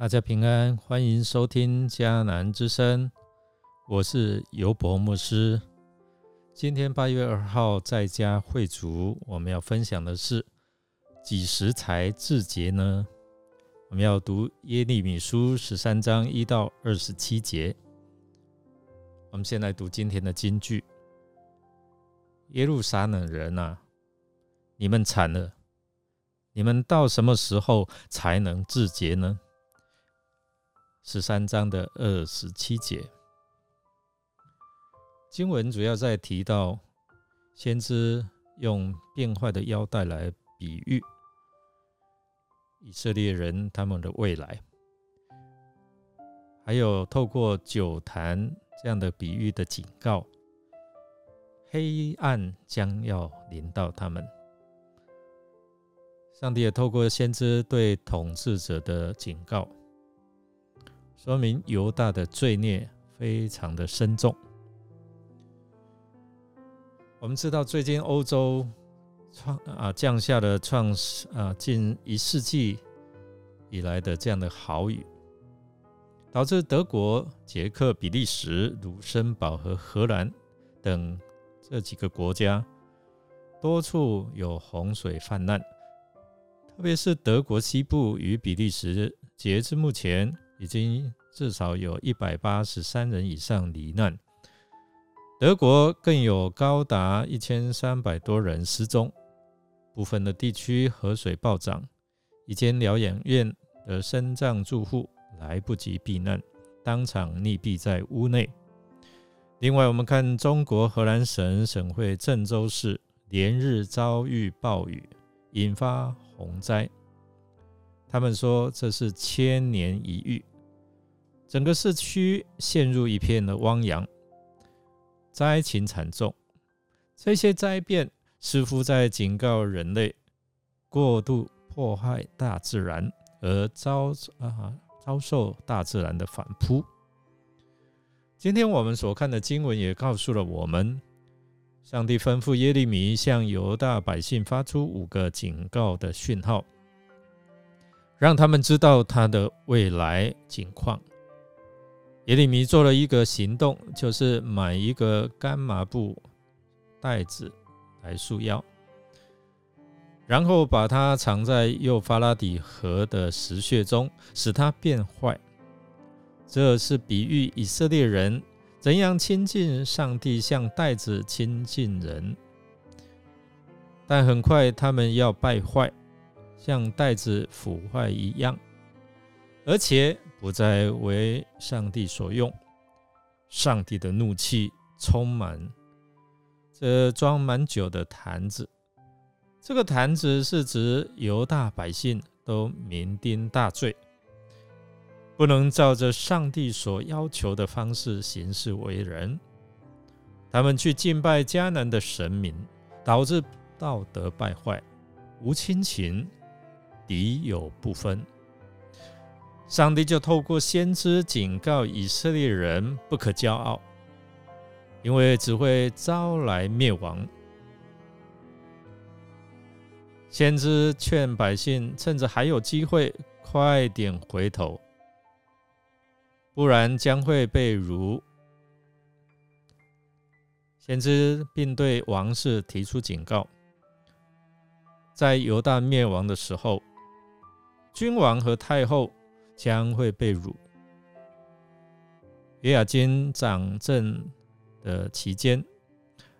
大家平安，欢迎收听迦南之声，我是尤博牧师。今天八月二号在家会主，我们要分享的是几时才自洁呢？我们要读耶利米书十三章一到二十七节。我们先来读今天的金句：耶路撒冷人啊，你们惨了！你们到什么时候才能自洁呢？十三章的二十七节，经文主要在提到先知用变坏的腰带来比喻以色列人他们的未来，还有透过酒坛这样的比喻的警告，黑暗将要临到他们。上帝也透过先知对统治者的警告。说明犹大的罪孽非常的深重。我们知道，最近欧洲创啊降下了创啊近一世纪以来的这样的豪雨，导致德国、捷克、比利时、卢森堡和荷兰等这几个国家多处有洪水泛滥，特别是德国西部与比利时，截至目前。已经至少有一百八十三人以上罹难，德国更有高达一千三百多人失踪。部分的地区河水暴涨，一间疗养院的身障住户来不及避难，当场溺毙在屋内。另外，我们看中国河南省省会郑州市连日遭遇暴雨，引发洪灾。他们说这是千年一遇。整个市区陷入一片的汪洋，灾情惨重。这些灾变似乎在警告人类过度破坏大自然，而遭啊遭受大自然的反扑。今天我们所看的经文也告诉了我们，上帝吩咐耶利米向犹大百姓发出五个警告的讯号，让他们知道他的未来情况。耶利米做了一个行动，就是买一个干麻布袋子来束腰，然后把它藏在幼发拉底河的石穴中，使它变坏。这是比喻以色列人怎样亲近上帝，像袋子亲近人。但很快他们要败坏，像袋子腐坏一样，而且。不再为上帝所用，上帝的怒气充满这装满酒的坛子。这个坛子是指犹大百姓都酩酊大醉，不能照着上帝所要求的方式行事为人。他们去敬拜迦南的神明，导致道德败坏，无亲情，敌友不分。上帝就透过先知警告以色列人不可骄傲，因为只会招来灭亡。先知劝百姓趁着还有机会，快点回头，不然将会被掳。先知并对王室提出警告：在犹大灭亡的时候，君王和太后。将会被辱。约雅金掌政的期间，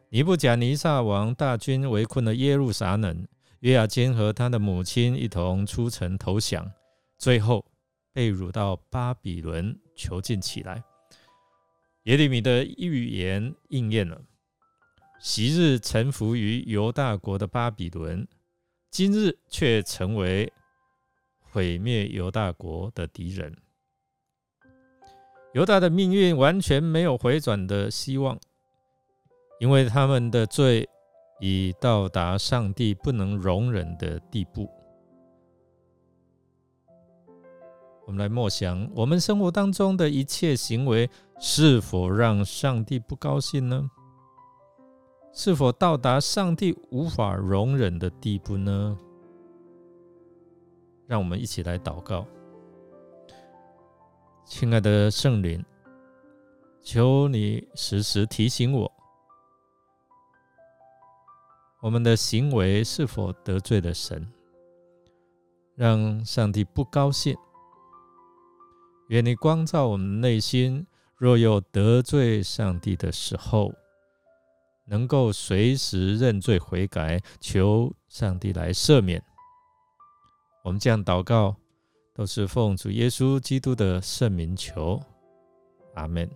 尼布甲尼撒王大军围困了耶路撒冷，约雅金和他的母亲一同出城投降，最后被掳到巴比伦囚禁起来。耶利米的预言应验了：昔日臣服于犹大国的巴比伦，今日却成为。毁灭犹大国的敌人，犹大的命运完全没有回转的希望，因为他们的罪已到达上帝不能容忍的地步。我们来默想，我们生活当中的一切行为是否让上帝不高兴呢？是否到达上帝无法容忍的地步呢？让我们一起来祷告，亲爱的圣灵，求你时时提醒我，我们的行为是否得罪了神，让上帝不高兴。愿你光照我们内心，若有得罪上帝的时候，能够随时认罪悔改，求上帝来赦免。我们这样祷告。都是奉主耶稣基督的圣名求，阿门。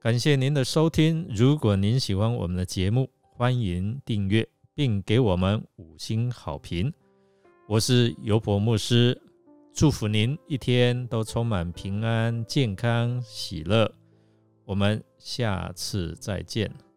感谢您的收听。如果您喜欢我们的节目，欢迎订阅并给我们五星好评。我是尤伯牧师，祝福您一天都充满平安、健康、喜乐。我们下次再见。